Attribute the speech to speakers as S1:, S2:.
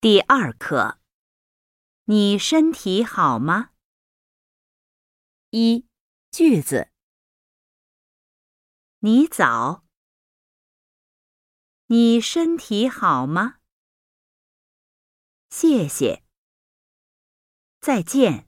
S1: 第二课。你身体好吗？一句子。你早。你身体好吗？谢谢。再见。